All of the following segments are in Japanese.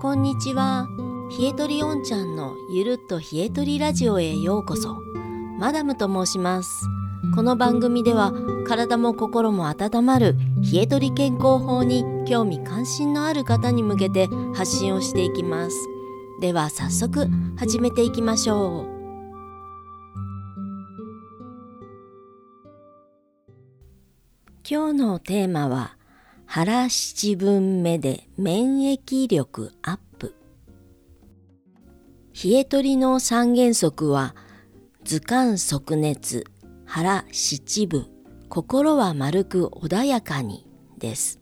こんにちは。冷えとりおんちゃんのゆるっと冷えとりラジオへようこそ。マダムと申します。この番組では体も心も温まる冷えとり健康法に興味関心のある方に向けて発信をしていきます。では早速始めていきましょう。今日のテーマは腹七分目で免疫力アップ。冷え取りの三原則は図鑑即熱腹七分心は丸く穏やかにです。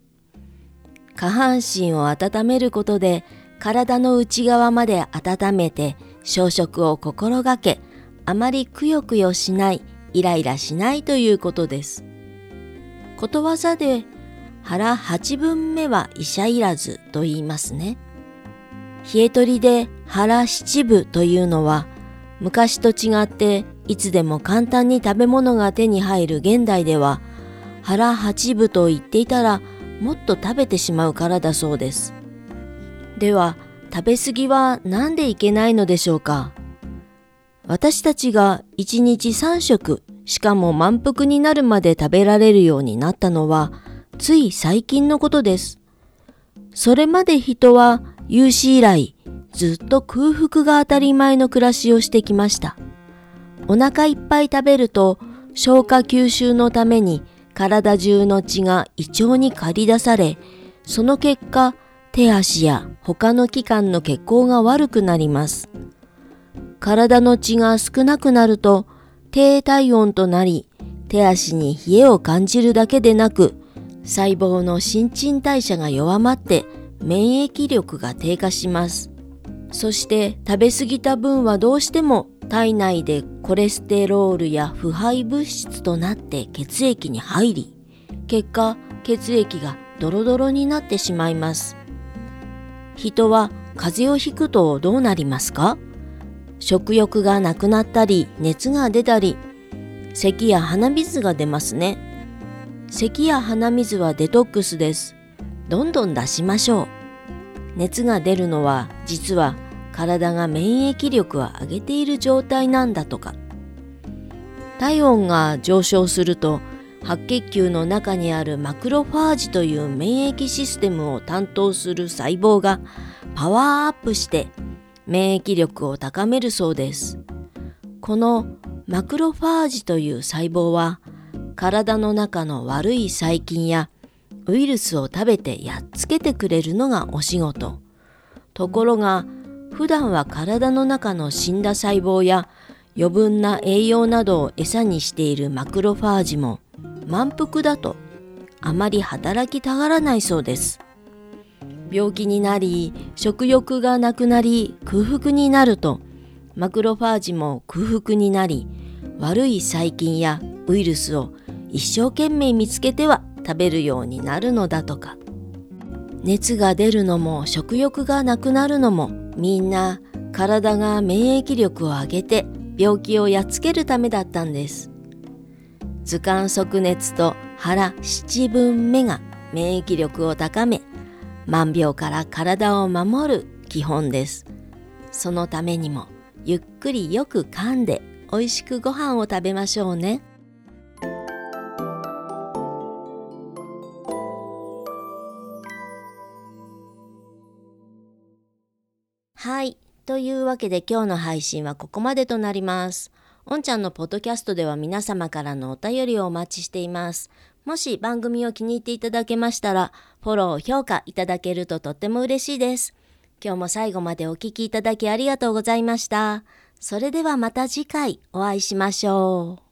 下半身を温めることで体の内側まで温めて消食を心がけあまりくよくよしないイライラしないということです。ことわざで腹八分目は医者いらずと言いますね。冷え取りで腹七分というのは昔と違っていつでも簡単に食べ物が手に入る現代では腹八分と言っていたらもっと食べてしまうからだそうです。では食べ過ぎは何でいけないのでしょうか？私たちが1日3食しかも満腹になるまで食べられるようになったのは、つい最近のことです。それまで人は有史以来、ずっと空腹が当たり前の暮らしをしてきました。お腹いっぱい食べると、消化吸収のために体中の血が胃腸に駆り出され、その結果、手足や他の器官の血行が悪くなります。体の血が少なくなると、低体温となり、手足に冷えを感じるだけでなく、細胞の新陳代謝が弱まって免疫力が低下します。そして食べ過ぎた分はどうしても体内でコレステロールや腐敗物質となって血液に入り、結果血液がドロドロになってしまいます。人は風邪をひくとどうなりますか？食欲がなくなったり熱が出たり咳や鼻水が出ますね咳や鼻水はデトックスです。どんどん出しましょう。熱が出るのは実は体が免疫力を上げている状態なんだとか。体温が上昇すると白血球の中にあるマクロファージという免疫システムを担当する細胞がパワーアップして免疫力を高めるそうです。このマクロファージという細胞は体の中の悪い細菌やウイルスを食べてやっつけてくれるのがお仕事。ところが普段は体の中の死んだ細胞や余分な栄養などを餌にしているマクロファージも満腹だとあまり働きたがらないそうです。病気になり食欲がなくなり空腹になるとマクロファージも空腹になり悪い細菌やウイルスを一生懸命見つけては食べるようになるのだとか熱が出るのも食欲がなくなるのもみんな体が免疫力を上げて病気をやっつけるためだったんです図鑑即熱と腹七分目が免疫力を高め万病から体を守る基本です。そのためにもゆっくりよく噛んで美味しくご飯を食べましょうね。というわけで今日の配信はここまでとなります。おんちゃんのポッドキャストでは皆様からのお便りをお待ちしています。もし番組を気に入っていただけましたら、フォロー、評価いただけるととっても嬉しいです。今日も最後までお聴きいただきありがとうございました。それではまた次回お会いしましょう。